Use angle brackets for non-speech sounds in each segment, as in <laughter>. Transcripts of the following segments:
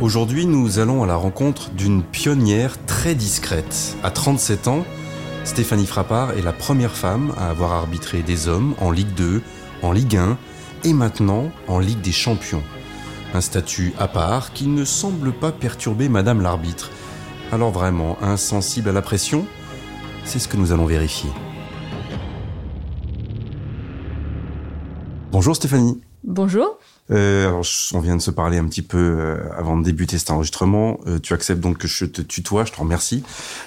Aujourd'hui, nous allons à la rencontre d'une pionnière très discrète. À 37 ans, Stéphanie Frappard est la première femme à avoir arbitré des hommes en Ligue 2, en Ligue 1 et maintenant en Ligue des Champions. Un statut à part qui ne semble pas perturber Madame l'arbitre. Alors vraiment, insensible à la pression C'est ce que nous allons vérifier. Bonjour Stéphanie. Bonjour. Euh, alors, on vient de se parler un petit peu euh, avant de débuter cet enregistrement. Euh, tu acceptes donc que je te tutoie, je te remercie.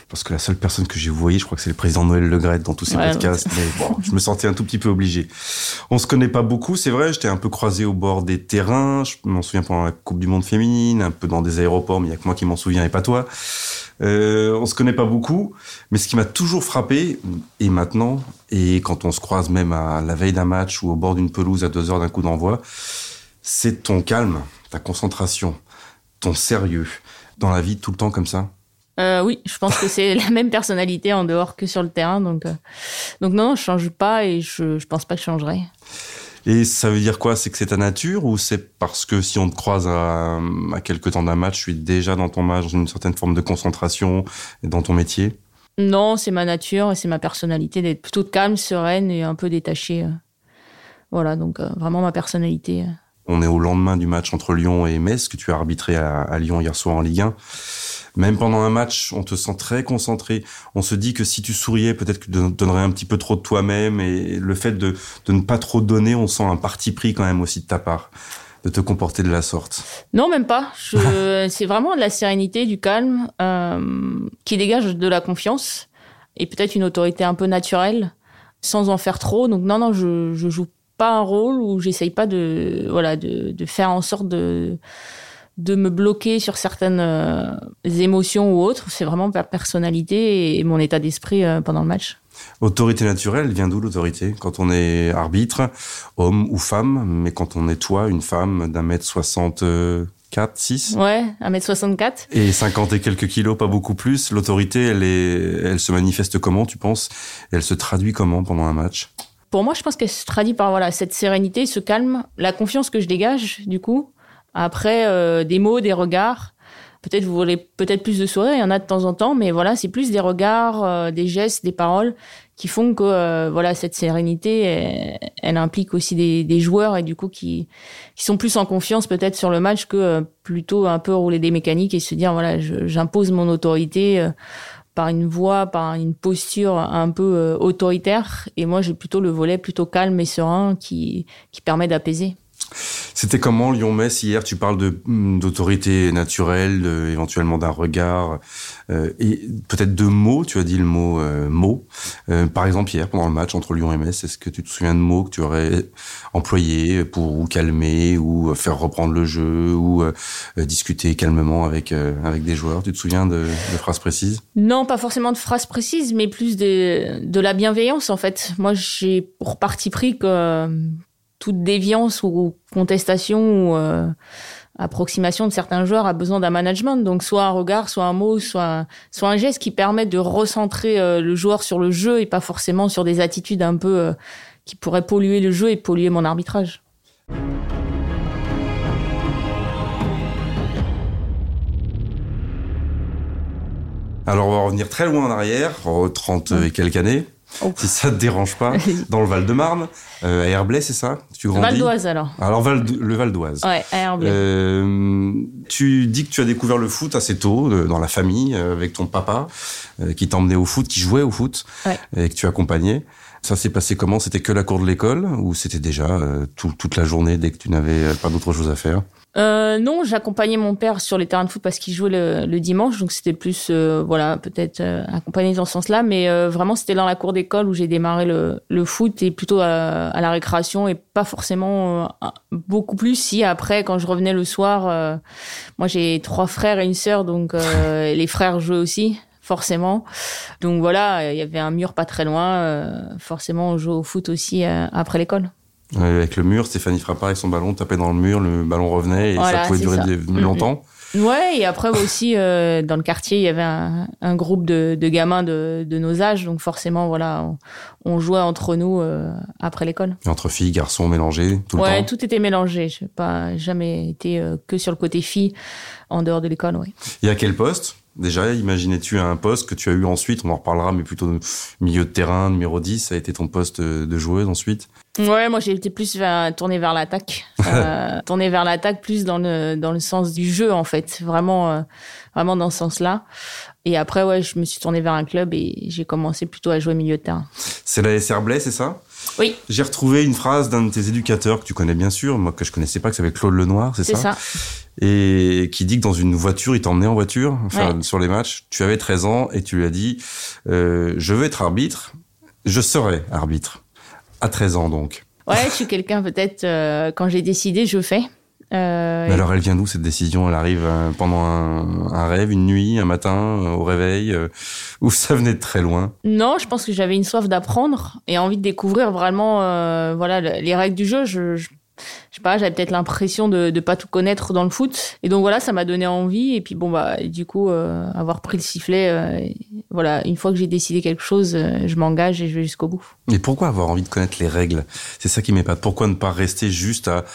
Parce que la seule personne que j'ai voyée, je crois que c'est le président Noël Legrette dans tous ces podcasts. Mais bon, je me sentais un tout petit peu obligé. On se connaît pas beaucoup, c'est vrai. J'étais un peu croisé au bord des terrains. Je m'en souviens pendant la Coupe du Monde féminine, un peu dans des aéroports, mais il y a que moi qui m'en souviens et pas toi. Euh, on se connaît pas beaucoup, mais ce qui m'a toujours frappé, et maintenant, et quand on se croise même à la veille d'un match ou au bord d'une pelouse à deux heures d'un coup d'envoi, c'est ton calme, ta concentration, ton sérieux dans la vie tout le temps comme ça? Euh, oui, je pense que c'est <laughs> la même personnalité en dehors que sur le terrain. Donc, euh, donc non, je change pas et je, je pense pas que je changerai. Et ça veut dire quoi? C'est que c'est ta nature ou c'est parce que si on te croise à, à quelques temps d'un match, tu es déjà dans ton match, dans une certaine forme de concentration dans ton métier? Non, c'est ma nature et c'est ma personnalité d'être plutôt calme, sereine et un peu détachée. Euh. Voilà, donc vraiment ma personnalité. On est au lendemain du match entre Lyon et Metz, que tu as arbitré à, Lyon hier soir en Ligue 1. Même pendant un match, on te sent très concentré. On se dit que si tu souriais, peut-être que tu donnerais un petit peu trop de toi-même. Et le fait de, ne pas trop donner, on sent un parti pris quand même aussi de ta part de te comporter de la sorte Non, même pas. <laughs> c'est vraiment de la sérénité, du calme, euh, qui dégage de la confiance et peut-être une autorité un peu naturelle, sans en faire trop. Donc non, non, je, je joue pas un rôle où j'essaye pas de voilà de, de, faire en sorte de de me bloquer sur certaines euh, émotions ou autres. C'est vraiment ma personnalité et mon état d'esprit euh, pendant le match. Autorité naturelle, vient d'où l'autorité? Quand on est arbitre, homme ou femme, mais quand on est toi, une femme d'un mètre 64, 6 Ouais, un mètre 64. Et 50 et quelques kilos, pas beaucoup plus. L'autorité, elle, est, elle se manifeste comment, tu penses? Elle se traduit comment pendant un match? Pour moi, je pense qu'elle se traduit par voilà cette sérénité, ce calme, la confiance que je dégage du coup. Après, euh, des mots, des regards. Peut-être vous voulez peut-être plus de sourires, il y en a de temps en temps, mais voilà, c'est plus des regards, euh, des gestes, des paroles qui font que euh, voilà cette sérénité, elle, implique aussi des, joueurs et du coup qui sont plus en confiance peut-être sur le match que plutôt un peu rouler des mécaniques et se dire voilà, j'impose mon autorité par une voix, par une posture un peu autoritaire. Et moi, j'ai plutôt le volet plutôt calme et serein qui permet d'apaiser. C'était comment Lyon-Metz hier Tu parles de hmm, d'autorité naturelle, éventuellement d'un regard euh, et peut-être de mots. Tu as dit le mot euh, mot. Euh, par exemple hier pendant le match entre Lyon et Metz, est-ce que tu te souviens de mots que tu aurais employés pour ou calmer ou faire reprendre le jeu ou discuter calmement avec avec des joueurs? Tu te souviens de, de, phrases précises? Non, pas forcément de phrases précises, mais plus de de la bienveillance en fait. Moi, j'ai pour parti pris que toute déviance ou contestation ou euh, approximation de certains joueurs a besoin d'un management. Donc soit un regard, soit un mot, soit un geste qui permet de recentrer euh, le joueur sur le jeu et pas forcément sur des attitudes un peu euh, qui pourraient polluer le jeu et polluer mon arbitrage. Alors on va revenir très loin en arrière, 30 et quelques années. Oh. Si ça te dérange pas, <laughs> dans le Val-de-Marne, euh, à Herblay, c'est ça Tu grandis Val d'Oise alors. Alors le Val d'Oise. Ouais, à Herblay. Euh, tu dis que tu as découvert le foot assez tôt, dans la famille, euh, avec ton papa, euh, qui t'emmenait au foot, qui jouait au foot, ouais. et que tu accompagnais. Ça s'est passé comment? C'était que la cour de l'école ou c'était déjà euh, toute la journée dès que tu n'avais pas d'autre chose à faire? Euh, non, j'accompagnais mon père sur les terrains de foot parce qu'il jouait le, dimanche, donc c'était plus, euh, voilà, peut-être euh, accompagné dans ce sens-là, mais euh, vraiment c'était dans la cour d'école où j'ai démarré le, le, foot et plutôt à, à, la récréation et pas forcément beaucoup plus. Si après, quand je revenais le soir, moi j'ai trois frères et une sœur, donc <laughs> les frères jouaient aussi forcément. Donc voilà, il y avait un mur pas très loin. forcément, on jouait au foot aussi après l'école. Avec le mur, Stéphanie Frappard avec son ballon tapait dans le mur, le ballon revenait et ça pouvait durer longtemps. Ouais, et après aussi euh, dans le quartier, il y avait un, un groupe de, de, gamins de, de, nos âges, donc forcément voilà, on, on jouait entre nous euh, après l'école. Entre filles, garçons mélangés tout le temps. Ouais, tout était mélangé. Je n'ai pas jamais été euh, que sur le côté filles en dehors de l'école, ouais. Et à quel poste? Déjà, imaginais-tu un poste que tu as eu ensuite, on en reparlera, mais plutôt milieu de terrain, numéro 10, ça a été ton poste de joueuse ensuite? Ouais, moi j'ai été plus tournée vers l'attaque, <laughs> euh, tournée vers l'attaque plus dans le dans le sens du jeu en fait, vraiment euh, vraiment dans ce sens-là. Et après ouais, je me suis tournée vers un club et j'ai commencé plutôt à jouer milieu de terrain. C'est la SR Blais, c'est ça? Oui. J'ai retrouvé une phrase d'un de tes éducateurs que tu connais bien sûr, moi que je connaissais pas, que s'appelait Claude Lenoir, c'est ça? C'est ça. Et qui dit que dans une voiture, il t'emmenait en voiture, enfin sur les matchs. Tu avais 13 ans et tu lui as dit euh, je veux être arbitre, je serai arbitre. À 13 ans, donc. Ouais, je suis quelqu'un, peut-être, euh, quand j'ai décidé, je fais. Euh, Mais alors, elle vient d'où cette décision? Elle arrive euh, pendant un, un, rêve, une nuit, un matin, au réveil, ou ça venait de très loin? Non, je pense que j'avais une soif d'apprendre et envie de découvrir vraiment, voilà, les règles du jeu. Je, je je sais pas, j'avais peut-être l'impression de ne pas tout connaître dans le foot. Et donc voilà, ça m'a donné envie. Et puis bon, bah, du coup, euh, avoir pris le sifflet, euh, voilà, une fois que j'ai décidé quelque chose, euh, je m'engage et je vais jusqu'au bout. Et pourquoi avoir envie de connaître les règles? C'est ça qui m'épate. Pourquoi ne pas rester juste à,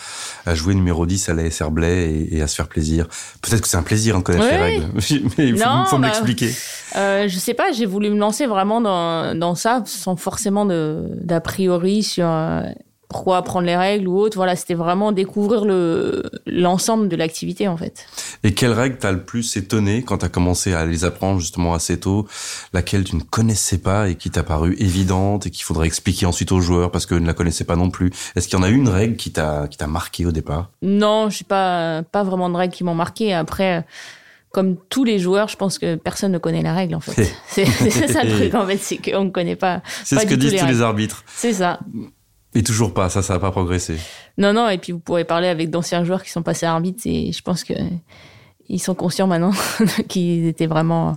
à jouer numéro 10 à la SR Blais et, à se faire plaisir? Peut-être que c'est un plaisir de connaître les règles, <laughs> mais il faut, faut bah, m'expliquer. Je sais pas, j'ai voulu me lancer vraiment dans, dans ça sans forcément d'a priori sur pourquoi apprendre les règles ou autre. Voilà, c'était vraiment découvrir le l'ensemble de l'activité en fait. Et quelle règle t'as le plus étonné quand t'as commencé à les apprendre justement assez tôt, laquelle tu ne connaissais pas et qui t'a paru évidente et qu'il faudrait expliquer ensuite aux joueurs parce que ne la connaissaient pas non plus? Est-ce qu'il y en a une règle qui t'a qui t'a marqué au départ? Non, je sais pas pas vraiment de règles qui m'ont marqué. Après comme tous les joueurs, je pense que personne ne connaît la règle en fait. <laughs> c'est ça le truc en fait, c'est qu'on ne connaît pas. C'est ce que disent tous les arbitres. C'est ça. Et toujours pas, ça, ça n'a pas progressé. Non, non, et puis vous pourrez parler avec d'anciens joueurs qui sont passés arbitres et je pense que ils sont conscients maintenant <laughs> qu'ils étaient vraiment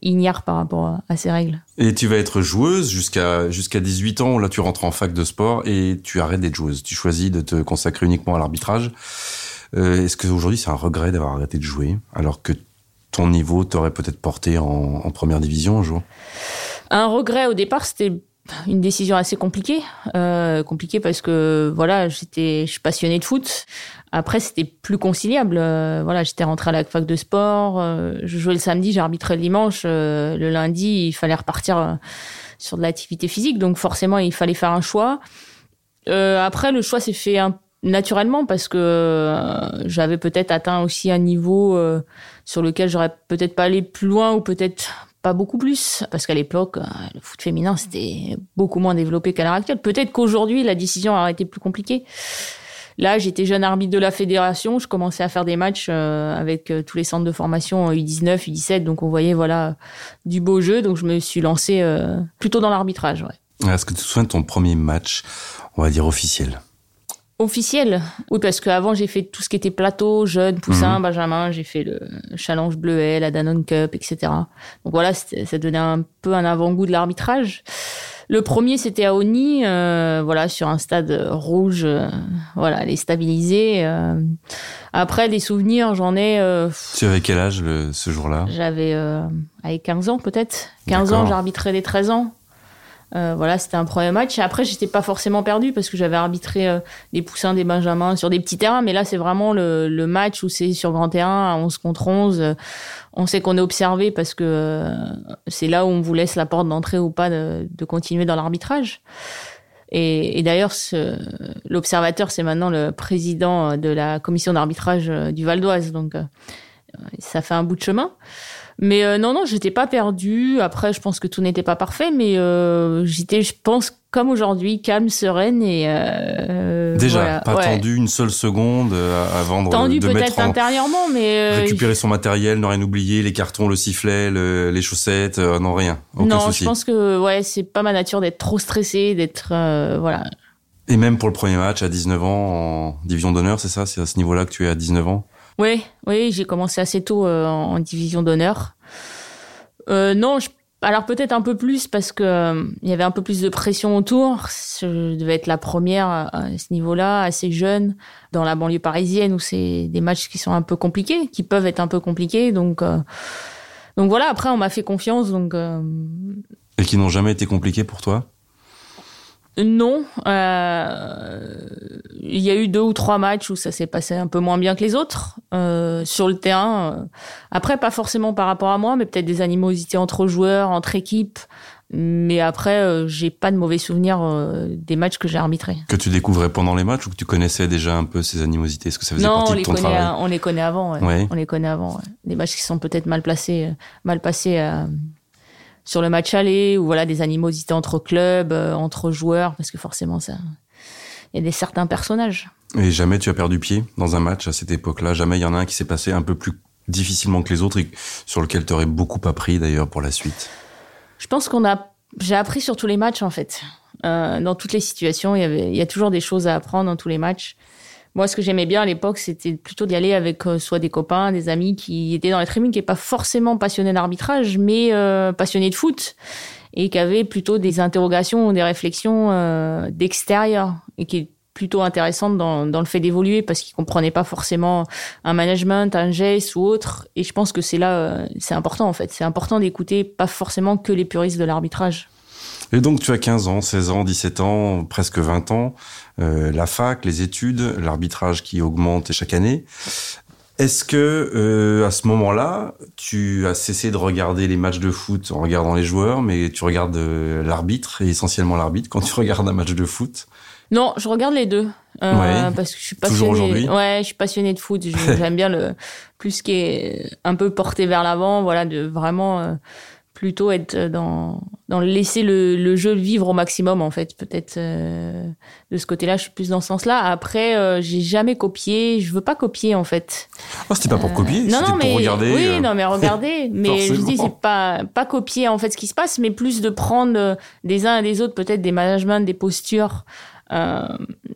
ignares par rapport à ces règles. Et tu vas être joueuse jusqu'à jusqu'à 18 ans, là tu rentres en fac de sport et tu arrêtes d'être joueuse. Tu choisis de te consacrer uniquement à l'arbitrage. Euh, Est-ce qu'aujourd'hui c'est un regret d'avoir arrêté de jouer alors que ton niveau t'aurait peut-être porté en, en première division un jour? Un regret au départ, c'était une décision assez compliquée, euh, compliquée parce que voilà, j'étais, je suis passionnée de foot. Après, c'était plus conciliable. Euh, voilà, j'étais rentrée à la fac de sport. Euh, je jouais le samedi, j'arbitrais le dimanche. Euh, le lundi, il fallait repartir euh, sur de l'activité physique, donc forcément, il fallait faire un choix. après, le choix s'est fait naturellement parce que j'avais peut-être atteint aussi un niveau sur lequel j'aurais peut-être pas allé plus loin ou peut-être pas beaucoup plus, parce qu'à l'époque, euh, le foot féminin, c'était beaucoup moins développé qu'à l'heure actuelle. Peut-être qu'aujourd'hui, la décision aurait été plus compliquée. Là, j'étais jeune arbitre de la fédération, je commençais à faire des matchs euh, avec euh, tous les centres de formation U19, U17, donc on voyait voilà du beau jeu, donc je me suis lancé plutôt dans l'arbitrage. Est-ce que tu te souviens ton premier match, on va dire officiel? Officiel. Oui, parce qu'avant, j'ai fait tout ce qui était plateau, jeune, poussin, mhm. benjamin. J'ai fait le challenge bleuet, la Danone Cup, etc. Donc voilà, ça donnait un peu un avant-goût de l'arbitrage. Le premier, c'était à Oni, euh, voilà, sur un stade rouge, euh, voilà, les stabilisés. Euh. Après, des souvenirs, j'en ai. tu avais quel âge ce jour-là? J'avais avec 15 ans peut-être. 15 ans, j'arbitrais des 13 ans. Euh, voilà, c'était un premier match. Après, j'étais pas forcément perdu parce que j'avais arbitré euh, des poussins, des benjamins sur des petits terrains. Mais là, c'est vraiment le, le, match où c'est sur grand terrain, à 11 contre 11. on sait qu'on est observé parce que euh, c'est là où on vous laisse la porte d'entrée ou pas de, de continuer dans l'arbitrage. Et, et d'ailleurs, l'observateur, c'est maintenant le président de la commission d'arbitrage du Val d'Oise. Donc, ça fait un bout de chemin. Mais euh, non, non, j'étais pas perdue. Après, je pense que tout n'était pas parfait, mais euh, j'étais, je pense, comme aujourd'hui, calme, sereine et euh, déjà pas tendu une seule seconde avant de, tendu peut-être intérieurement, mais récupérer son matériel, ne rien oublier, les cartons, le sifflet, les chaussettes, non rien. Aucun non, je pense que ouais, c'est pas ma nature d'être trop stressée, d'être voilà. Et même pour le premier match à 19 ans en division d'honneur, c'est ça, c'est à ce niveau-là que tu es à 19 ans? Oui, oui, j'ai commencé assez tôt euh, en, division d'honneur. euh, Non, alors peut-être un peu plus parce que euh, il y avait un peu plus de pression autour. Je devais être la première à ce niveau-là, assez jeune, dans la banlieue parisienne où c'est des matchs qui sont un peu compliqués, qui peuvent être un peu compliqués. Donc, donc voilà. Après, on m'a fait confiance. Et qui n'ont jamais été compliqués pour toi? Non, euh, il y a eu deux ou trois matchs où ça s'est passé un peu moins bien que les autres euh, sur le terrain. Euh, après, pas forcément par rapport à moi, mais peut-être des animosités entre joueurs, entre équipes. Mais après, j'ai pas de mauvais souvenirs des matchs que j'ai arbitrés. Que tu découvrais pendant les matchs ou que tu connaissais déjà un peu ces animosités? Est-ce que ça faisait non, partie de ton travail? Non, on les connaît avant. On les connaît avant. Des matchs qui sont peut-être mal placés, mal passés sur le match aller ou voilà des animosités entre clubs, euh, entre joueurs, parce que forcément ça, il y a des certains personnages. Et jamais tu as perdu pied dans un match à cette époque-là. Jamais il y en a un qui s'est passé un peu plus difficilement que les autres et sur lequel tu aurais beaucoup appris d'ailleurs pour la suite. Je pense qu'on a, j'ai appris sur tous les matchs en fait. Euh, dans toutes les situations, il y avait, il y a toujours des choses à apprendre dans tous les matchs. Moi, ce que j'aimais bien à l'époque, c'était plutôt d'y aller avec euh, soit des copains, des amis qui étaient dans les tribunes, qui n'étaient pas forcément passionnés d'arbitrage, mais euh, passionnés de foot et qui avaient plutôt des interrogations ou des réflexions euh, d'extérieur et qui est plutôt intéressante dans, dans le fait d'évoluer parce qu'ils comprenaient pas forcément un management, un geste ou autre. Et je pense que c'est là, c'est important en fait. C'est important d'écouter pas forcément que les puristes de l'arbitrage. Et donc tu as 15 ans, 16 ans, 17 ans, presque 20 ans, euh, la fac, les études, l'arbitrage qui augmente chaque année. Est-ce que euh, à ce moment-là, tu as cessé de regarder les matchs de foot en regardant les joueurs, mais tu regardes euh, l'arbitre et essentiellement l'arbitre quand tu <laughs> regardes un match de foot? Non, je regarde les deux. Euh, parce que je suis passionnée. Ouais, je suis passionnée de foot. <laughs> J'aime bien le plus qui est un peu porté vers l'avant, voilà, de vraiment plutôt être dans dans laisser le, le jeu vivre au maximum en fait peut-être euh, de ce côté-là je suis plus dans ce sens-là. Après euh, j'ai jamais copié je veux pas copier en fait. Oh, c'était pas pour copier euh, non non mais pour regarder oui non mais regarder <laughs> mais je dis c'est pas pas copier en fait ce qui se passe mais plus de prendre des uns et des autres peut-être des managements des postures euh,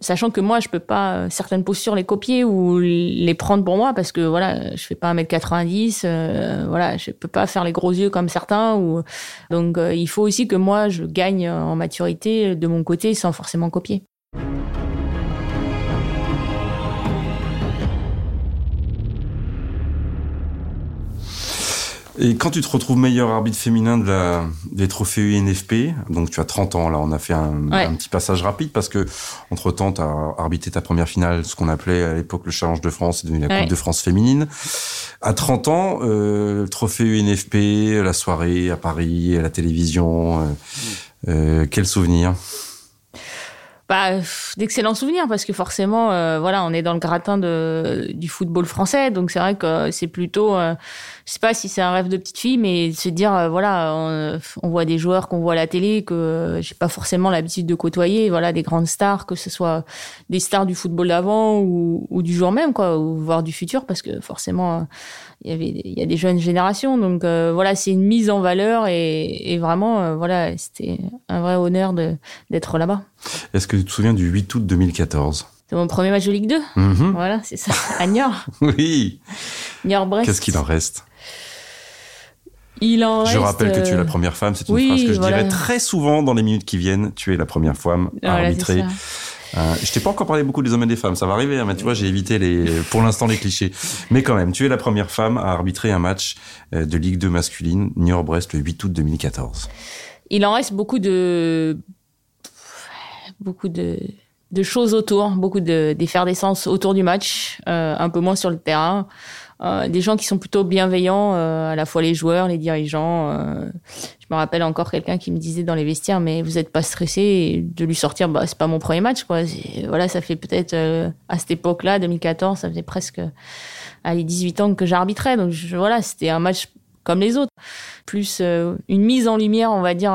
sachant que moi, je peux pas euh, certaines postures les copier ou les prendre pour moi parce que voilà, je fais pas 1m90, euh, voilà, je peux pas faire les gros yeux comme certains. Ou donc, il faut aussi que moi, je gagne en maturité de mon côté sans forcément copier. Et quand tu te retrouves meilleur arbitre féminin de la, des trophées UNFP, donc tu as 30 ans, là on a fait un, un petit passage rapide parce que entre temps tu as arbitré ta première finale, ce qu'on appelait à l'époque le Challenge de France, c'est devenu la Coupe de France féminine. À 30 ans, euh, le trophée UNFP, la soirée à Paris, à la télévision, euh, euh, quel souvenir? Bah, d'excellents souvenirs parce que forcément, euh, voilà, on est dans le gratin de, du football français, donc c'est vrai que c'est plutôt, euh, je sais pas si c'est un rêve de petite fille, mais se dire, euh, voilà, on, voit des joueurs qu'on voit à la télé que j'ai pas forcément l'habitude de côtoyer, voilà, des grandes stars, que ce soit des stars du football d'avant ou, du jour même, quoi, ou voire du futur, parce que forcément, il y avait, il y a des jeunes générations, donc voilà, c'est une mise en valeur et, et vraiment, voilà, c'était un vrai honneur d'être là-bas. Est-ce que tu te souviens du 8 août 2014 C'est mon premier match de Ligue 2. Mhm. Voilà, c'est ça. À Niort. <laughs> oui. Niort-Brest. Qu'est-ce qu'il en reste il en je rappelle que tu es la euh, première femme, c'est une phrase que je dirais très souvent dans les minutes qui viennent. Tu es la première femme à arbitrer. Euh, je t'ai pas encore parlé beaucoup des hommes et des femmes, ça va arriver, hein, mais tu vois, j'ai évité les, pour l'instant les clichés. Mais quand même, tu es la première femme à arbitrer un match euh, de Ligue 2 masculine, Niort-Brest, le 8 août 2014. Il en reste beaucoup de beaucoup de, de choses autour, beaucoup d'effervescence autour du match, euh, un peu moins sur le terrain. Euh, des gens qui sont plutôt bienveillants, euh, à la fois les joueurs, les dirigeants. Euh. je me rappelle encore quelqu'un qui me disait dans les vestiaires, mais vous n'êtes pas stressé de lui sortir, bah c'est pas mon premier match, quoi. Voilà, ça fait peut-être euh, à cette époque-là, 2014, ça faisait presque allez 18 ans que j'arbitrais, donc je, voilà, c'était un match comme les autres, plus une mise en lumière, on va dire,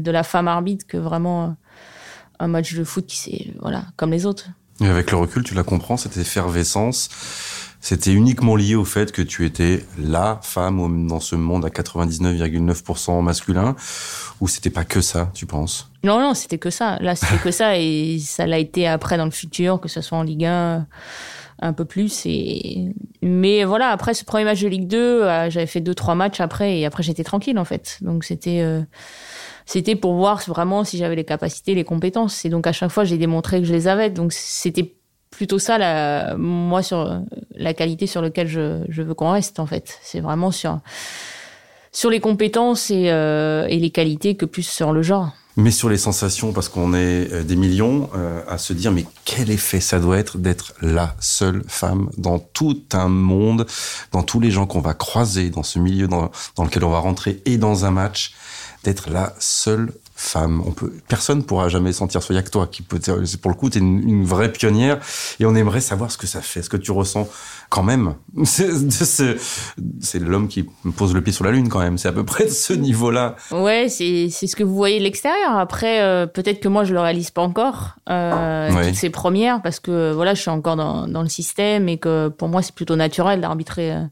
de la femme arbitre que vraiment un match de foot qui c'est voilà comme les autres. Et avec le recul, tu la comprends cette effervescence. c'était uniquement lié au fait que tu étais la femme dans ce monde à 99,9% masculin ou c'était pas que ça, tu penses? Non, non, c'était que ça. Là, c'était que ça et ça l'a été après dans le futur, que ce soit en Ligue 1 un peu plus et mais voilà après ce premier match de Ligue 2 euh, j'avais fait deux trois matchs après et après j'étais tranquille en fait donc c'était euh, c'était pour voir vraiment si j'avais les capacités les compétences et donc à chaque fois j'ai démontré que je les avais donc c'était plutôt ça, la, moi, sur la qualité sur laquelle je, je veux qu'on reste, en fait. C'est vraiment sur, sur les compétences et, euh, et les qualités que plus sur le genre. Mais sur les sensations, parce qu'on est euh, des millions euh, à se dire, mais quel effet ça doit être d'être la seule femme dans tout un monde, dans tous les gens qu'on va croiser, dans ce milieu dans, dans lequel on va rentrer et dans un match, d'être la seule femme. On peut, personne pourra jamais sentir ça. Il y a que toi qui peut. C'est pour le coup, tu es une, vraie pionnière et on aimerait savoir ce que ça fait, ce que tu ressens quand même. <laughs> C'est l'homme qui pose le pied sur la lune quand même. C'est à peu près de ce niveau-là. Ouais, c'est ce que vous voyez de l'extérieur. Après, euh, peut-être que moi je le réalise pas encore. Euh, Toutes ces premières parce que voilà, je suis encore dans, dans le système et que pour moi c'est plutôt naturel d'arbitrer. Euh,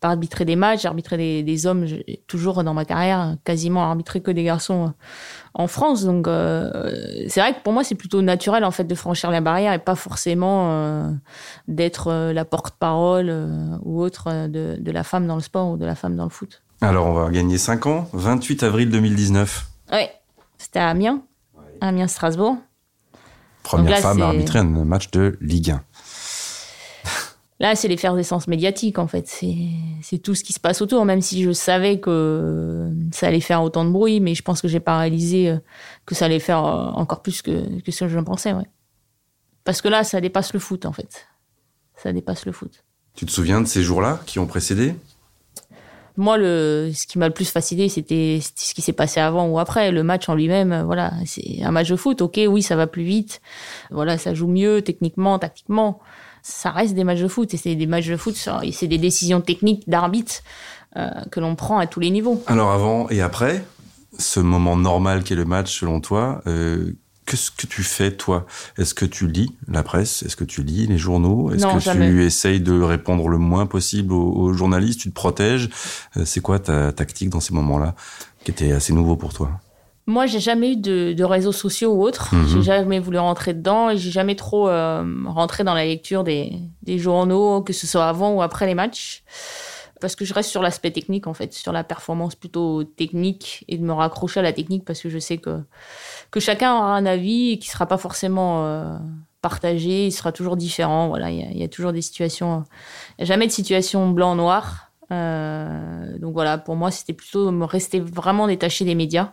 pas arbitrer des matchs, j'ai arbitré des, des hommes, toujours dans ma carrière, quasiment arbitré que des garçons euh, en France. Donc euh, c'est vrai que pour moi c'est plutôt naturel en fait de franchir la barrière et pas forcément euh, d'être la porte-parole ou autre de, de, la femme dans le sport ou de la femme dans le foot. Alors on va gagner 5 ans, 28 avril 2019. Oui, c'était à Amiens, Amiens-Strasbourg. Première femme à arbitrer un match de Ligue 1. Là, c'est l'effervescence médiatique, en fait. C'est tout ce qui se passe autour, même si je savais que ça allait faire autant de bruit, mais je pense que j'ai pas réalisé euh, que ça allait faire euh, encore plus que, que ce que je pensais, ouais. Parce que là, ça dépasse le foot, en fait. Ça dépasse le foot. Tu te souviens de ces jours-là qui ont précédé? Moi, le, ce qui m'a le plus fasciné, c'était ce qui s'est passé avant ou après. Le match en lui-même, voilà, c'est un match de foot. Ok, oui, ça va plus vite. Voilà, ça joue mieux techniquement, tactiquement ça reste des matchs de foot et c'est des matchs de foot, c'est des décisions techniques d'arbitre euh, que l'on prend à tous les niveaux. Alors avant et après, ce moment normal qui est le match selon toi, euh, qu'est-ce que tu fais toi? Est-ce que tu lis la presse? Est-ce que tu lis les journaux? Est-ce que tu essayes de répondre le moins possible aux, journalistes? Tu te protèges? Euh, C'est quoi ta tactique dans ces moments-là qui était assez nouveau pour toi? Moi, j'ai jamais eu de, de, réseaux sociaux ou autres. Mhm. J'ai jamais voulu rentrer dedans et j'ai jamais trop euh, rentré dans la lecture des, des, journaux, que ce soit avant ou après les matchs. Parce que je reste sur l'aspect technique, en fait, sur la performance plutôt technique et de me raccrocher à la technique parce que je sais que, que chacun aura un avis et qui sera pas forcément euh, partagé, il sera toujours différent. Voilà, il y, y, a toujours des situations, n'y a jamais de situation blanc-noir. Euh, donc voilà, pour moi, c'était plutôt me rester vraiment détaché des médias.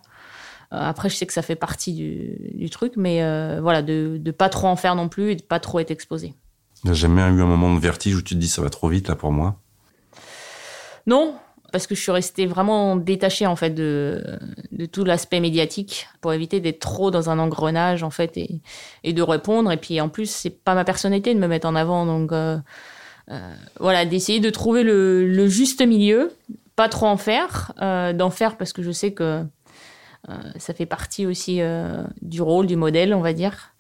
Euh, après, je sais que ça fait partie du, truc, mais euh, voilà, de ne pas trop en faire non plus et de pas trop être exposé. T'as jamais eu un moment de vertige où tu te dis ça va trop vite là pour moi? Non, parce que je suis restée vraiment détachée en fait de, de tout l'aspect médiatique pour éviter d'être trop dans un engrenage en fait et, et de répondre. Et puis en plus, c'est pas ma personnalité de me mettre en avant, donc euh, voilà, d'essayer de trouver le, le, juste milieu, pas trop en faire, d'en faire parce que je sais que ça fait partie aussi euh, du rôle, du modèle, on va dire,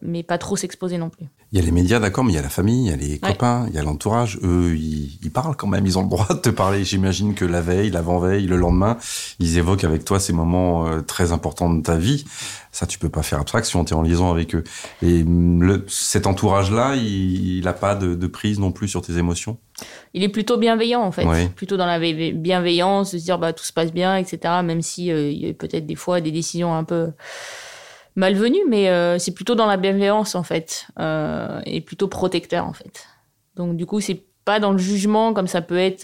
mais pas trop s'exposer non plus. Il y a les médias, d'accord, mais il y a la famille, il y a les copains, il y a l'entourage. Eux, ils, parlent quand même, ils ont le droit de te parler. J'imagine que la veille, l'avant-veille, le lendemain, ils évoquent avec toi ces moments euh, très importants de ta vie. Ça, tu peux pas faire abstraction, tu es en liaison avec eux. Et le, cet entourage-là, il n'a pas de, de, prise non plus sur tes émotions? Il est plutôt bienveillant, en fait. Plutôt dans la bienveillance, de se dire bah, tout se passe bien, etc. Même si euh, il y a peut-être des fois des décisions un peu malvenu, mais euh, c'est plutôt dans la bienveillance en fait, euh, et plutôt protecteur en fait. Donc du coup, c'est pas dans le jugement comme ça peut être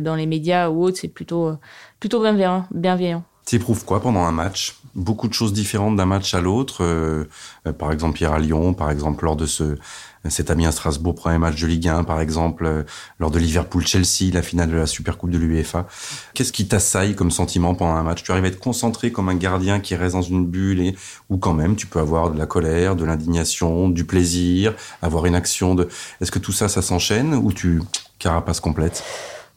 dans les médias ou autres, c'est plutôt plutôt bienveillant. bienveillant. T'éprouves quoi pendant un match? Beaucoup de choses différentes d'un match à l'autre. par exemple, hier à Lyon, par exemple lors de ce cet ami à Strasbourg, premier match de Ligue 1, par exemple, euh, lors de Liverpool-Chelsea, la finale de la Supercoupe de l'UEFA. Qu'est-ce qui t'assaille comme sentiment pendant un match? Tu arrives à être concentré comme un gardien qui reste dans une bulle et ou quand même tu peux avoir de la colère, de l'indignation, du plaisir, avoir une action de. Est-ce que tout ça, ça s'enchaîne ou tu carapace complète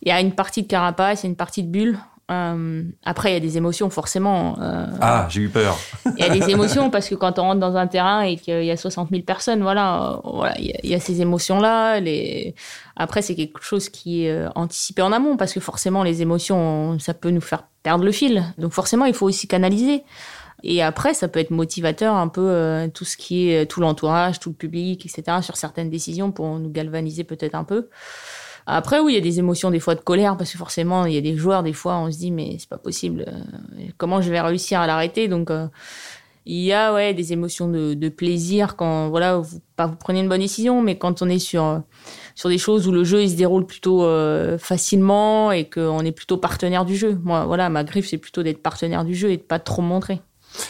Il y a une partie de carapace, il y a une partie de bulle. Euh, après, il y a des émotions, forcément. Euh, ah, j'ai eu peur. Il y a des émotions parce que quand on rentre dans un terrain et qu'il y a 60 000 personnes, voilà, voilà, il y, a, ces émotions-là. Les... Après, c'est quelque chose qui est anticipé en amont parce que forcément, les émotions, ça peut nous faire perdre le fil. Donc forcément, il faut aussi canaliser. Et après, ça peut être motivateur un peu tout ce qui est tout l'entourage, tout le public, etc. sur certaines décisions pour nous galvaniser peut-être un peu. Après, oui, il y a des émotions des fois de colère parce que forcément, il y a des joueurs, des fois, on se dit, mais c'est pas possible. Euh, comment je vais réussir à l'arrêter? Donc, euh, il y a ouais des émotions de, plaisir quand voilà vous pas vous prenez une bonne décision, mais quand on est sur sur des choses où le jeu il se déroule plutôt euh, facilement et qu'on est plutôt partenaire du jeu. Moi, voilà, ma griffe c'est plutôt d'être partenaire du jeu et de pas trop montrer.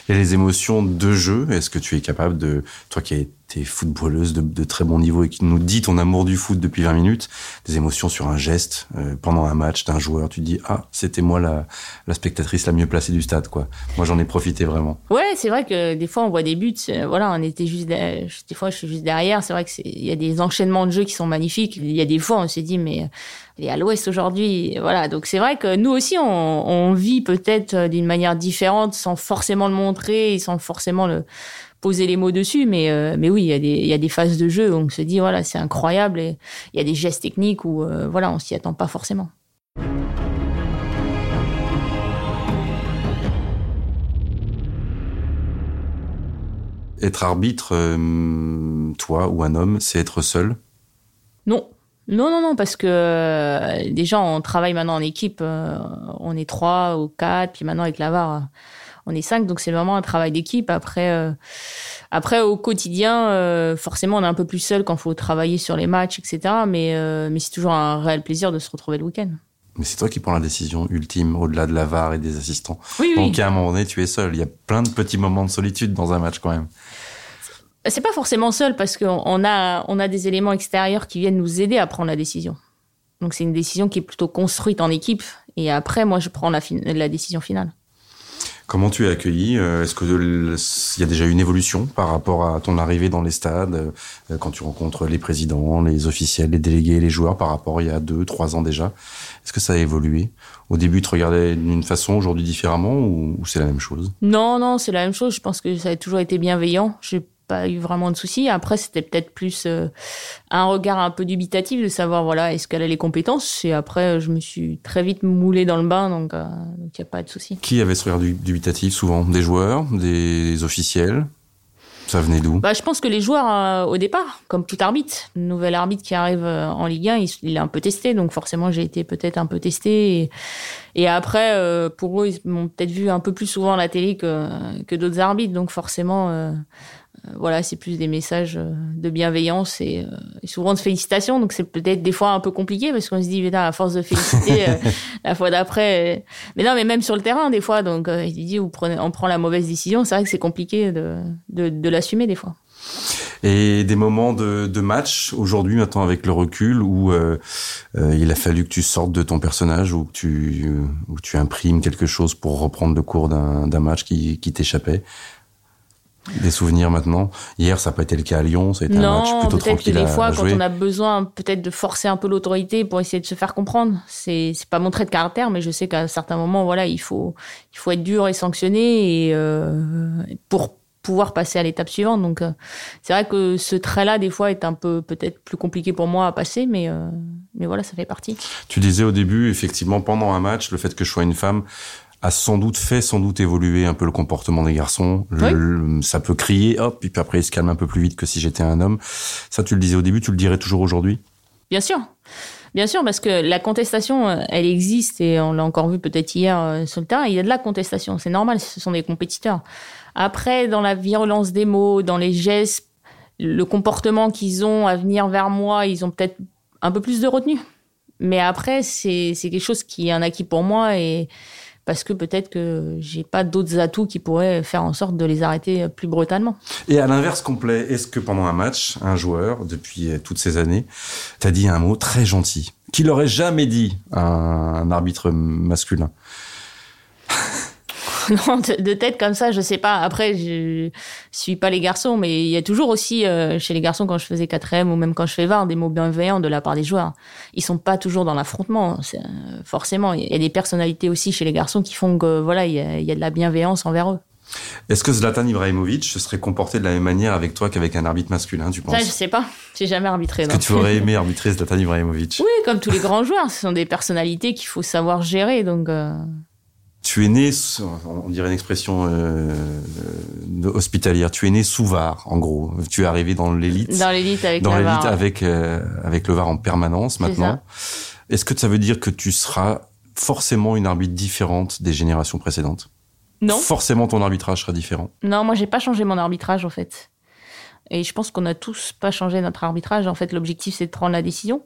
Et les émotions de jeu, est-ce que tu es capable de, toi qui es footballeuse de, très bon niveau et qui nous dit ton amour du foot depuis 20 minutes, des émotions sur un geste euh, pendant un match d'un joueur, tu te dis ah c'était moi la, la spectatrice la mieux placée du stade quoi. Moi j'en ai profité vraiment. Ouais c'est vrai que des fois on voit des buts, euh, voilà on était juste des fois je suis juste derrière, c'est vrai que il y a des enchaînements de jeux qui sont magnifiques. Il y a des fois on s'est dit mais il est à l'ouest aujourd'hui. Voilà, donc c'est vrai que nous aussi, on, vit peut-être euh, d'une manière différente, sans forcément le montrer et sans forcément le poser les mots dessus. Mais, euh, mais oui, il y, a des, il y a des phases de jeu où on se dit, voilà, c'est incroyable. Et il y a des gestes techniques où, euh, voilà, on s'y attend pas forcément. Être arbitre, toi ou un homme, c'est être seul? Non, non, non, non, parce que euh, déjà, on travaille maintenant en équipe. Euh, on est trois ou quatre, puis maintenant avec l'AVAR, on est cinq. Donc, c'est vraiment un travail d'équipe. Après, euh, après, au quotidien, forcément, on est un peu plus seul quand il faut travailler sur les matchs, etc. Mais, mais c'est toujours un réel plaisir de se retrouver le week-end. Mais c'est toi qui prends la décision ultime, au-delà de l'AVAR et des assistants. Oui, Donc, à un moment donné, tu es seul. Il y a plein de petits moments de solitude dans un match quand même c'est pas forcément seul parce qu'on a, on a des éléments extérieurs qui viennent nous aider à prendre la décision. Donc c'est une décision qui est plutôt construite en équipe et après moi je prends la, la décision finale. Comment tu es accueilli euh, Est-ce qu'il y a déjà une évolution par rapport à ton arrivée dans les stades euh, quand tu rencontres les présidents, les officiels, les délégués, les joueurs par rapport à il y a deux, trois ans déjà? Est-ce que ça a évolué? Au début, tu regardais d'une façon, aujourd'hui différemment ou, c'est la même chose? Non, non, c'est la même chose. Je pense que ça a toujours été bienveillant. Pas eu vraiment de soucis. Après, c'était peut-être plus euh, un regard un peu dubitatif de savoir, voilà, est-ce qu'elle a les compétences? Et après, je me suis très vite moulé dans le bain, donc il euh, n'y a pas de souci. Qui avait ce regard dubitatif souvent? Des joueurs, des officiels? Ça venait d'où? Bah, Je pense que les joueurs, euh, au départ, comme tout arbitre, nouvel arbitre qui arrive en Ligue 1, il, il est un peu testé. Donc forcément, j'ai été peut-être un peu testé. Et, et après, pour eux, ils m'ont peut-être vu un peu plus souvent à la télé que, que d'autres arbitres. Donc forcément, euh, voilà, c'est plus des messages euh, de bienveillance et, euh, et souvent de félicitations. Donc c'est peut-être des fois un peu compliqué parce qu'on se dit, à force de féliciter, <laughs> la fois d'après. Mais non, mais même sur le terrain, des fois. Donc il dit, vous prenez, on prend la mauvaise décision. C'est vrai que c'est compliqué de, de, de l'assumer des fois. Et des moments de, de match aujourd'hui, maintenant avec le recul, où euh, il a fallu que tu sortes de ton personnage ou que tu, où tu imprimes quelque chose pour reprendre le cours d'un match qui, qui t'échappait des souvenirs maintenant Hier, ça n'a pas été le cas à Lyon, ça a été un match plutôt tranquille que des fois, quand on a besoin peut-être de forcer un peu l'autorité pour essayer de se faire comprendre, c'est c'est pas mon trait de caractère, mais je sais qu'à certains moments, voilà, il faut il faut être dur et sanctionner et euh, pour pouvoir passer à l'étape suivante. Donc euh, c'est vrai que ce trait-là, des fois, est un peu peut-être plus compliqué pour moi à passer, mais euh, mais voilà, ça fait partie. Tu disais au début, effectivement, pendant un match, le fait que je sois une femme a sans doute fait sans doute évoluer un peu le comportement des garçons. ça peut crier, hop, puis après il se calme un peu plus vite que si j'étais un homme. Ça, tu le disais au début, tu le dirais toujours aujourd'hui? Bien sûr. Bien sûr, parce que la contestation, euh, elle existe et on l'a encore vu peut-être hier euh, sur le terrain. Il y a de la contestation, c'est normal, ce sont des compétiteurs. Après, dans la virulence des mots, dans les gestes, le comportement qu'ils ont à venir vers moi, ils ont peut-être un peu plus de retenue. Mais après, c'est quelque chose qui est un acquis pour moi et parce que peut-être que j'ai pas d'autres atouts qui pourraient faire en sorte de les arrêter plus brutalement. Et à l'inverse complet, est-ce que pendant un match, un joueur, depuis toutes ces années, t'a dit un mot très gentil, qu'il aurait jamais dit à un arbitre masculin? Non, de, tête comme ça, je sais pas. Après, je suis pas les garçons, mais il y a toujours aussi euh, chez les garçons quand je faisais 4 ou même quand je fais VAR des mots bienveillants de la part des joueurs. Ils sont pas toujours dans l'affrontement, euh, forcément. Il y a des personnalités aussi chez les garçons qui font que voilà, il y a, y a de la bienveillance envers eux. Est-ce que Zlatan Ibrahimovic se serait comporté de la même manière avec toi qu'avec un arbitre masculin, tu penses? Ça, je sais pas. J'ai jamais arbitré. Est-ce que tu aurais aimé <laughs> arbitrer Zlatan Ibrahimovic? Oui, comme tous les grands joueurs. Ce sont des personnalités qu'il faut savoir gérer. Donc. Euh. Tu es né, on dirait une expression euh, hospitalière, tu es né sous VAR, en gros. Tu es arrivé dans l'élite. Dans l'élite avec Dans l'élite avec, euh, avec le VAR en permanence maintenant. Est-ce que ça veut dire que tu seras forcément une arbitre différente des générations précédentes? Non. Forcément, ton arbitrage sera différent. Non, moi, j'ai pas changé mon arbitrage, en fait. Et je pense qu'on a tous pas changé notre arbitrage. En fait, l'objectif, c'est de prendre la décision.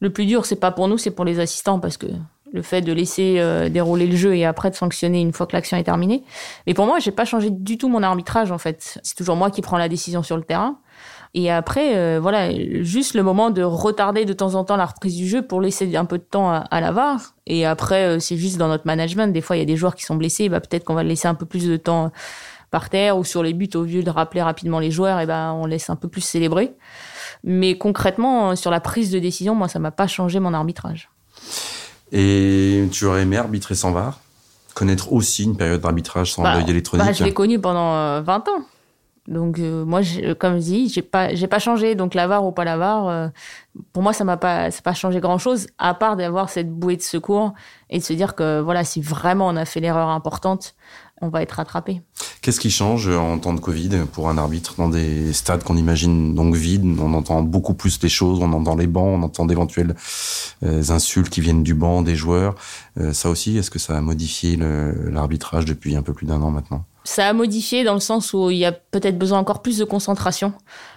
Le plus dur, c'est pas pour nous, c'est pour les assistants, parce que le fait de laisser euh, dérouler le jeu et après de sanctionner une fois que l'action est terminée. Mais pour moi, j'ai pas changé du tout mon arbitrage, en fait. C'est toujours moi qui prends la décision sur le terrain. Et après, euh, voilà, juste le moment de retarder de temps en temps la reprise du jeu pour laisser un peu de temps à, la VAR. Et après, euh, c'est juste dans notre management. Des fois, il y a des joueurs qui sont blessés. Bah, peut-être qu'on va laisser un peu plus de temps par terre ou sur les buts au lieu de rappeler rapidement les joueurs. Et ben, on laisse un peu plus célébrer. Mais concrètement, sur la prise de décision, moi, ça m'a pas changé mon arbitrage. Et tu aurais aimé arbitrer sans VAR Connaître aussi une période d'arbitrage sans bah, œil électronique bah, Je l'ai connu pendant 20 euh, ans. Donc euh, moi, comme je dis, j'ai pas, j'ai pas changé. Donc l'avare ou pas l'avare, euh, pour moi, ça m'a pas, ça pas changé grand chose, à part d'avoir cette bouée de secours et de se dire que voilà, si vraiment on a fait l'erreur importante, on va être rattrapé. Qu'est-ce qui change en temps de Covid pour un arbitre dans des stades qu'on imagine donc vides On entend beaucoup plus les choses, on entend les bancs, on entend d'éventuelles euh, insultes qui viennent du banc des joueurs. ça aussi, est-ce que ça a modifié l'arbitrage depuis un peu plus d'un an maintenant? Ça a modifié dans le sens où il y a peut-être besoin encore plus de concentration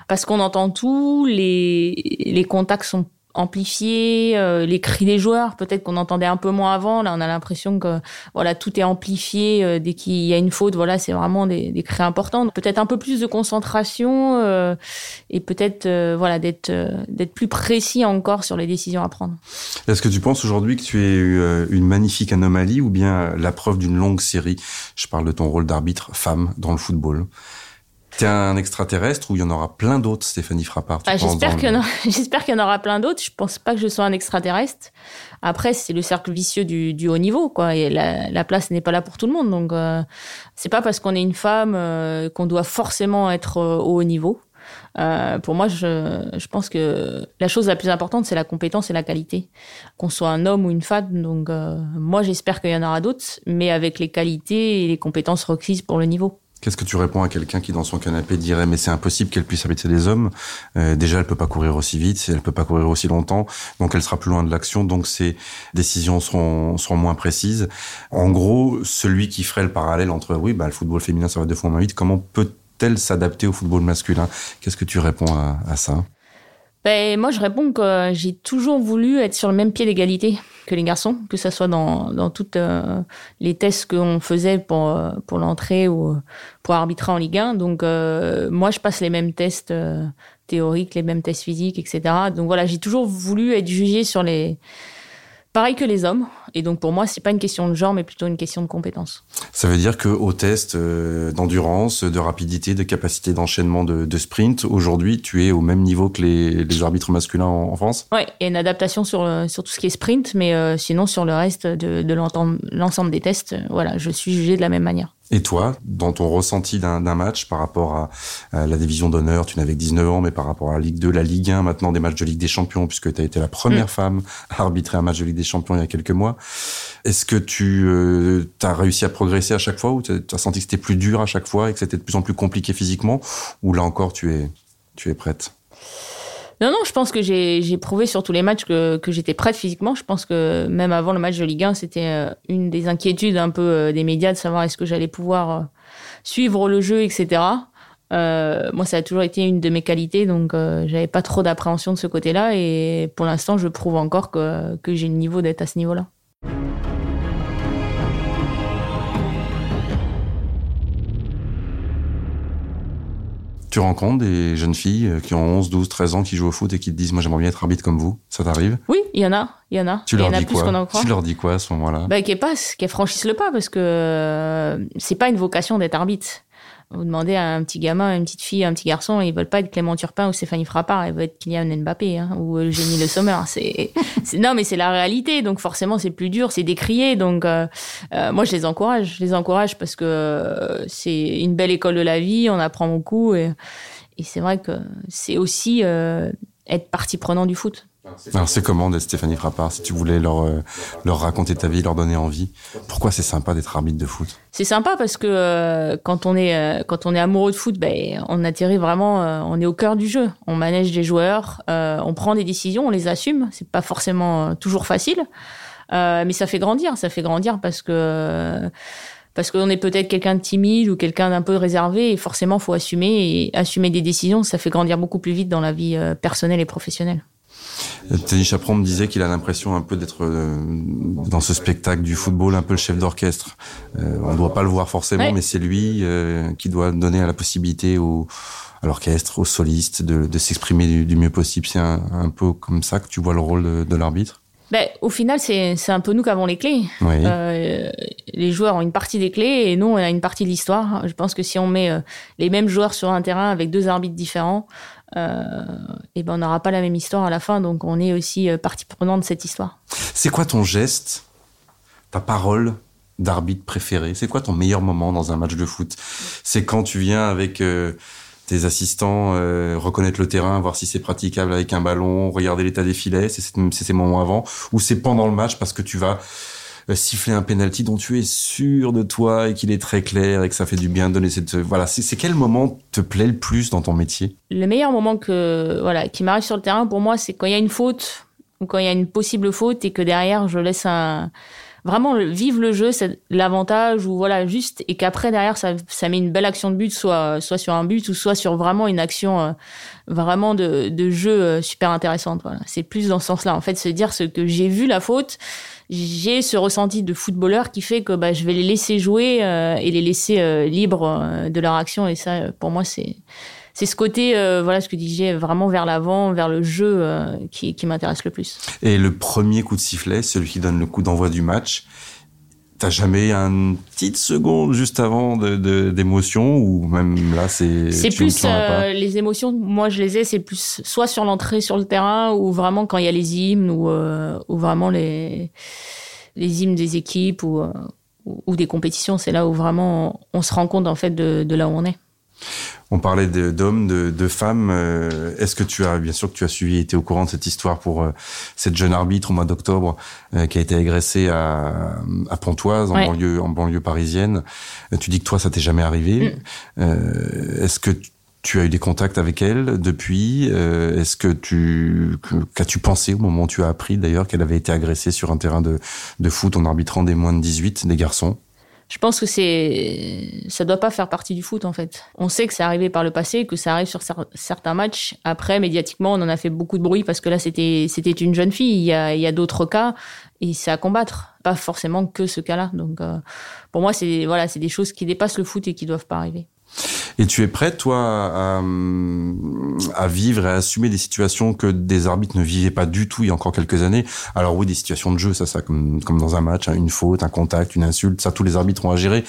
parce qu'on entend tout, les, les contacts sont amplifié, euh, les cris des joueurs, peut-être qu'on entendait un peu moins avant. Là, on a l'impression que voilà tout est amplifié euh, dès qu'il y a une faute. Voilà, c'est vraiment des, des cris importants. Peut-être un peu plus de concentration euh, et peut-être voilà d'être d'être plus précis encore sur les décisions à prendre. Est-ce que tu penses aujourd'hui que tu es une magnifique anomalie ou bien la preuve d'une longue série? Je parle de ton rôle d'arbitre femme dans le football. T'es un extraterrestre ou il y en aura plein d'autres, Stéphanie Frappard ah, <laughs> J'espère qu'il y, en aura plein d'autres. Je pense pas que je sois un extraterrestre. Après, c'est le cercle vicieux du, du haut niveau, quoi. Et la, la place n'est pas là pour tout le monde. Donc, euh, c'est pas parce qu'on est une femme euh, qu'on doit forcément être euh, au haut niveau. Pour moi, je, je, pense que la chose la plus importante, c'est la compétence et la qualité. Qu'on soit un homme ou une femme. Donc, moi, j'espère qu'il y en aura d'autres, mais avec les qualités et les compétences requises pour le niveau. Qu'est-ce que tu réponds à quelqu'un qui dans son canapé dirait mais c'est impossible qu'elle puisse habiter des hommes? Euh, Déjà, elle peut pas courir aussi vite, elle peut pas courir aussi longtemps, donc elle sera plus loin de l'action, donc ses décisions seront seront moins précises. En gros, celui qui ferait le parallèle entre oui, bah le football féminin ça va deux fois moins vite, comment peut-elle s'adapter au football masculin? Qu'est-ce que tu réponds à, à ça? Ben, moi, je réponds que j'ai toujours voulu être sur le même pied d'égalité que les garçons, que ce soit dans, dans toutes euh, les tests qu'on faisait pour, euh, pour l'entrée ou pour arbitrer en Ligue 1. Donc, euh, moi, je passe les mêmes tests théoriques, les mêmes tests physiques, etc. Donc, voilà, j'ai toujours voulu être jugé sur les, pareil que les hommes. Et donc pour moi, c'est pas une question de genre, mais plutôt une question de compétence. Ça veut dire que au test euh, d'endurance, de rapidité, de capacité d'enchaînement de, sprint, aujourd'hui, tu es au même niveau que les, arbitres masculins en, France? Oui, il y a une adaptation sur sur tout ce qui est sprint, mais euh, sinon sur le reste de, de l'ensemble des tests, voilà, je suis jugé de la même manière. Et toi, dans ton ressenti d'un match par rapport à, la division d'honneur, tu n'avais que 19 ans, mais par rapport à la Ligue 2, la Ligue 1, maintenant des matchs de Ligue des Champions, puisque tu as été la première mm. femme à arbitrer un match de Ligue des Champions il y a quelques mois. Est-ce que tu euh, as réussi à progresser à chaque fois ou tu as senti que c'était plus dur à chaque fois et que c'était de plus en plus compliqué physiquement? Ou là encore, tu es, tu es prête? Non, non, je pense que j'ai prouvé sur tous les matchs que, que j'étais prête physiquement. Je pense que même avant le match de Ligue 1, c'était euh, une des inquiétudes un peu euh, des médias de savoir est-ce que j'allais pouvoir euh, suivre le jeu, etc. Euh, moi, ça a toujours été une de mes qualités, donc j'avais pas trop d'appréhension de ce côté-là. Et pour l'instant, je prouve encore que, que j'ai le niveau d'être à ce niveau-là. Tu rencontres des jeunes filles euh, qui ont 11, 12, 13 ans qui jouent au foot et qui te disent moi j'aimerais bien être arbitre comme vous. Ça t'arrive? Oui, il y en a, il y en a. Tu y leur en a dis plus quoi en croit. Tu leur dis quoi à ce moment-là? Bah, qu'elles passent, qu'elles franchissent le pas parce que euh, c'est pas une vocation d'être arbitre. Vous demandez à un petit gamin, une petite fille, un petit garçon, ils veulent pas être Clément Turpin ou Stéphanie Frappard, ils veulent être Kylian Mbappé hein, ou Eugénie Le Sommer. <laughs> C'est, non, mais c'est la réalité, donc forcément c'est plus dur, c'est décrié. Donc euh, euh, moi je les encourage, je les encourage parce que euh, c'est une belle école de la vie, on apprend beaucoup et, et c'est vrai que c'est aussi euh, être partie prenante du foot. Alors c'est comment d'être Stéphanie Frappard Si tu voulais leur, euh, leur raconter ta vie, leur donner envie, pourquoi c'est sympa d'être arbitre de foot? C'est sympa parce que euh, quand on est euh, quand on est amoureux de foot, ben on atterrit vraiment, euh, on est au cœur du jeu. On manège des joueurs, euh, on prend des décisions, on les assume. C'est pas forcément euh, toujours facile, euh, mais ça fait grandir. Ça fait grandir parce que parce qu'on est peut-être quelqu'un de timide ou quelqu'un d'un peu réservé et forcément faut assumer et assumer des décisions. Ça fait grandir beaucoup plus vite dans la vie euh, personnelle et professionnelle. Teddy Chaperon me disait qu'il a l'impression un peu d'être euh, dans ce spectacle du football, un peu le chef d'orchestre. Euh, on ne doit pas le voir forcément, mais c'est lui euh, qui doit donner la possibilité à l'orchestre, aux solistes de, de s'exprimer du, du mieux possible. C'est un, un peu comme ça que tu vois le rôle de, de l'arbitre? Ben, au final, c'est un peu nous qui avons les clés. Oui. Euh, les joueurs ont une partie des clés et nous, on a une partie de l'histoire. Je pense que si on met euh, les mêmes joueurs sur un terrain avec deux arbitres différents, et ben on n'aura pas la même histoire à la fin. Donc, on est aussi euh, partie prenante de cette histoire. C'est quoi ton geste, ta parole d'arbitre préféré? C'est quoi ton meilleur moment dans un match de foot? C'est quand tu viens avec euh, tes assistants euh, reconnaître le terrain, voir si c'est praticable avec un ballon, regarder l'état des filets, c'est ces moments avant, ou c'est pendant le match parce que tu vas euh, siffler un penalty dont tu es sûr de toi et qu'il est très clair et que ça fait du bien de donner cette voilà. C'est c'est quel moment te plaît le plus dans ton métier? Le meilleur moment que voilà qui m'arrive sur le terrain pour moi, c'est quand il y a une faute ou quand il y a une possible faute et que derrière je laisse un vraiment vivre le jeu, c'est l'avantage ou voilà juste et qu'après derrière ça, ça met une belle action de but, soit soit sur un but ou soit sur vraiment une action euh, vraiment de, de jeu euh, super intéressante. Voilà, c'est plus dans ce sens-là en fait, se dire ce que j'ai vu la faute, j'ai ce ressenti de footballeur qui fait que bah, je vais les laisser jouer euh, et les laisser euh, libres euh, de leur action et ça euh, pour moi c'est c'est ce côté, euh, voilà ce que disais, vraiment vers l'avant, vers le jeu euh, qui, qui m'intéresse le plus. Et le premier coup de sifflet, celui qui donne le coup d'envoi du match, t'as jamais une petite seconde juste avant de- de- d'émotion ou même là c'est C'est plus euh, les émotions, moi je les ai, c'est plus soit sur l'entrée sur le terrain ou vraiment quand il y a les hymnes ou, euh, ou vraiment les, les hymnes des équipes ou, ou, ou des compétitions. C'est là où vraiment on, on se rend compte en fait de, de là où on est. On parlait d'hommes, de, de femmes. euh, Est-ce que tu as, bien sûr que tu as suivi été au courant de cette histoire pour euh, cette jeune arbitre au mois d'octobre euh, qui a été agressée à, à Pontoise, en, Ouais. banlieue, en banlieue parisienne. Tu dis que toi, ça t'est jamais arrivé. Mm. Est-ce que tu as eu des contacts avec elle depuis? Est-ce que tu qu'as-tu pensé au moment où tu as appris d'ailleurs qu'elle avait été agressée sur un terrain de, de foot en arbitrant des moins de 18, des garçons? Je pense que c'est ça doit pas faire partie du foot en fait. On sait que c'est arrivé par le passé, que ça arrive sur cer- certains matchs. Après, médiatiquement, on en a fait beaucoup de bruit parce que là, c'était c'était une jeune fille. Il y a, a d'autres cas et c'est à combattre, pas forcément que ce cas-là. Donc, euh, pour moi, c'est voilà, c'est des choses qui dépassent le foot et qui doivent pas arriver. Et tu es prêt, toi, à, à vivre et à assumer des situations que des arbitres ne vivaient pas du tout il y a encore quelques années? Alors oui, des situations de jeu, ça, ça, comme, comme dans un match, hein, une faute, un contact, une insulte, ça, tous les arbitres ont à gérer.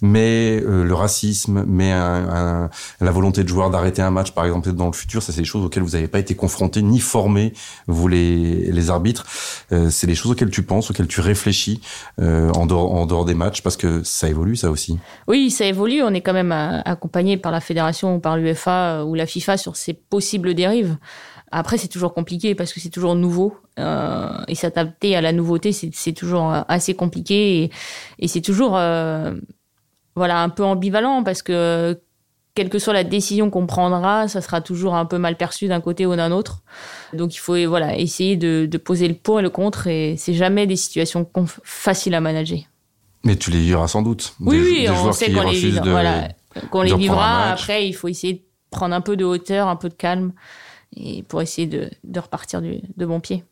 Mais euh, le racisme, mais un- un- la volonté de joueur d'arrêter un match, par exemple, dans le futur, ça, c'est des choses auxquelles vous n'avez pas été confrontés ni formés, vous les, les arbitres. Euh, c'est des choses auxquelles tu penses, auxquelles tu réfléchis euh, en, dehors, en dehors des matchs, parce que ça évolue, ça aussi. Oui, ça évolue. On est quand même euh, accompagné par la fédération ou par l'UEFA ou la FIFA sur ces possibles dérives. Après, c'est toujours compliqué parce que c'est toujours nouveau euh, et s'adapter à la nouveauté, c'est toujours euh, assez compliqué et, et c'est toujours euh, voilà un peu ambivalent parce que quelle que soit la décision qu'on prendra, ça sera toujours un peu mal perçu d'un côté ou d'un autre. Donc il faut voilà essayer de, de poser le pour et le contre et c'est jamais des situations faciles à manager. Mais tu les vivras sans doute. Oui, Des- oui, des on joueurs sait qu'on les, refusent de- voilà, qu'on les vivra. Après, il faut essayer de prendre un peu de hauteur, un peu de calme, et pour essayer de, de repartir du, de bon pied.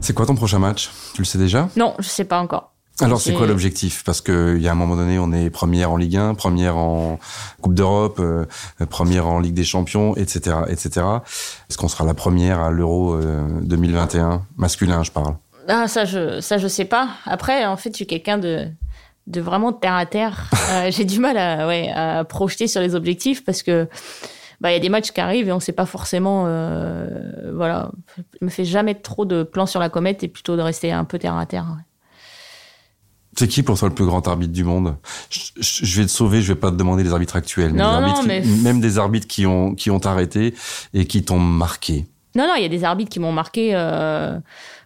C'est quoi ton prochain match? Tu le sais déjà? Non, je sais pas encore. Alors c'est quoi l'objectif? Parce que il y a un moment donné, on est première en Ligue 1, première en Coupe d'Europe, euh, première en Ligue des Champions, etc., etc. Est-ce qu'on sera la première à l'Euro 2021 masculin, je parle Ah ça je ça je sais pas. Après en fait, je suis quelqu'un de de vraiment terre à terre. <laughs> Euh, j'ai du mal à ouais à projeter sur les objectifs parce que bah il y a des matchs qui arrivent et on sait pas forcément euh, voilà. Je me fais jamais trop de plans sur la comète et plutôt de rester un peu terre à terre. Ouais. C'est qui pour toi le plus grand arbitre du monde? Je, vais te sauver, je vais pas te demander les arbitres actuels, mais, même des arbitres qui ont qui ont arrêté et qui t'ont marqué. Non, non, il y a des arbitres qui m'ont marqué euh,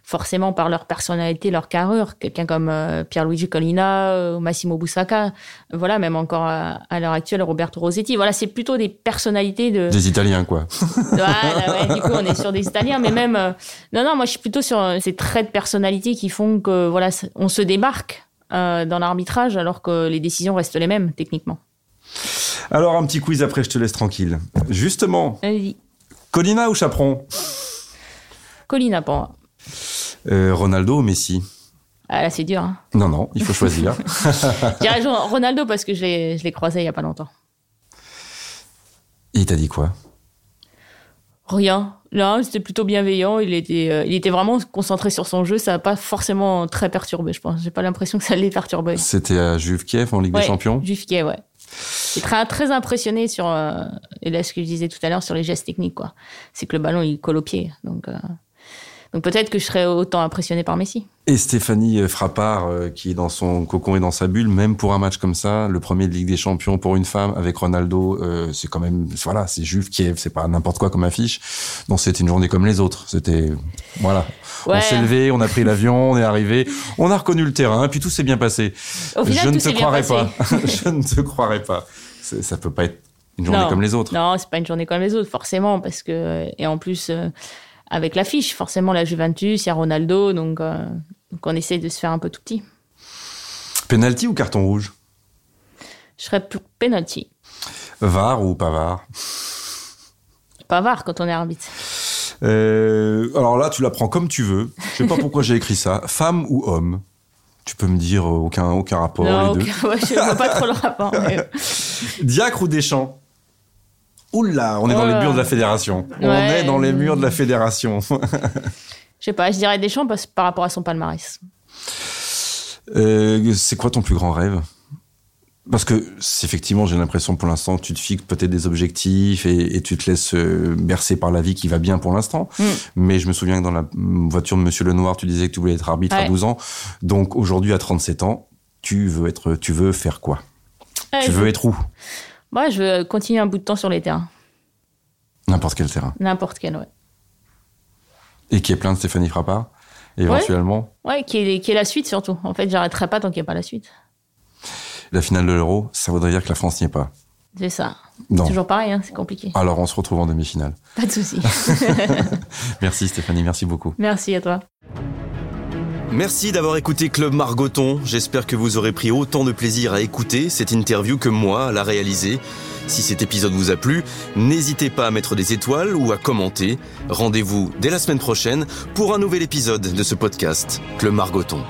forcément par leur personnalité, leur carrure. Quelqu'un comme euh, Pierluigi Collina, euh, Massimo Busacca, voilà, même encore à, l'heure actuelle Roberto Rossetti. Voilà, c'est plutôt des personnalités de des Italiens, quoi. <laughs> voilà, ouais, du coup, on est sur des Italiens, mais même non, non, moi je suis plutôt sur ces traits de personnalité qui font que voilà, on se démarque dans l'arbitrage alors que les décisions restent les mêmes techniquement. Alors un petit quiz après je te laisse tranquille. Justement, Colina ou Chaperon? Colina pour moi. Euh, Ronaldo ou Messi? Ah, là, c'est dur. Hein. Non, non, il faut choisir. <laughs> <laughs> je Ronaldo parce que je l'ai croisé il n'y a pas longtemps. il t'a dit quoi? Rien. Là, c'était plutôt bienveillant. Il était, euh, il était vraiment concentré sur son jeu. Ça n'a pas forcément très perturbé, je pense. J'ai pas l'impression que ça l'ait perturbé. C'était à Juve Kiev en Ligue des Champions? Juve Kiev, ouais. J'étais très, très impressionné sur, euh, et là, ce que je disais tout à l'heure sur les gestes techniques, quoi. C'est que le ballon, il colle au pied. Donc, euh, donc peut-être que je serais autant impressionné par Messi. Et Stéphanie Frappard, euh, qui est dans son cocon et dans sa bulle, même pour un match comme ça, le premier de Ligue des Champions pour une femme avec Ronaldo, euh, c'est quand même, voilà, c'est Juve Kiev, c'est pas n'importe quoi comme affiche. Donc c'était une journée comme les autres. C'était, voilà. On s'est levé, on a pris l'avion, on est arrivé, on a reconnu le terrain, puis tout s'est bien passé. Au final, je ne te croirais pas. <laughs> je ne te croirais pas. Ça peut pas être une journée comme les autres. Non, c'est pas une journée comme les autres, forcément, parce que, et en plus, euh, avec l'affiche. Forcément, la Juventus, il y a Ronaldo, donc, euh, donc on essaie de se faire un peu tout petit. Penalty ou carton rouge? Je serais pour penalty. VAR ou pas VAR? Pas VAR quand on est arbitre. Euh, alors là, tu la prends comme tu veux. Je sais pas <laughs> pourquoi j'ai écrit ça. Femme ou homme? Tu peux me dire euh, aucun, aucun rapport. Non, les deux. je vois pas trop le rapport. <laughs> Diacre ou Deschamps? Oula, on est dans les murs de la fédération. On est dans les murs de la fédération. je sais pas, je dirais Deschamps par rapport à son palmarès. Euh, c'est quoi ton plus grand rêve? Parce que effectivement, j'ai l'impression pour l'instant que tu te fixes peut-être des objectifs et, tu te laisses euh, bercer par la vie qui va bien pour l'instant. Mm. Mais je me souviens que dans la voiture de Monsieur Lenoir, tu disais que tu voulais être arbitre à 12 ans. Donc aujourd'hui, à 37 ans, tu veux être, tu veux faire quoi? Tu veux être où? Moi, je veux continuer un bout de temps sur les terrains. N'importe quel terrain. N'importe quel, ouais. Et qui est plein de Stéphanie Frappard, éventuellement. Ouais, qui, est, qui est la suite surtout. En fait, j'arrêterai pas tant qu'il n'y a pas la suite. La finale de l'Euro, ça voudrait dire que la France n'y est pas. C'est ça. C'est toujours pareil, hein, c'est compliqué. Alors on se retrouve en demi-finale. Pas de souci. <laughs> <laughs> merci Stéphanie, merci beaucoup. Merci à toi. Merci d'avoir écouté Club Margoton. J'espère que vous aurez pris autant de plaisir à écouter cette interview que moi à la réaliser. Si cet épisode vous a plu, n'hésitez pas à mettre des étoiles ou à commenter. Rendez-vous dès la semaine prochaine pour un nouvel épisode de ce podcast, Club Margoton.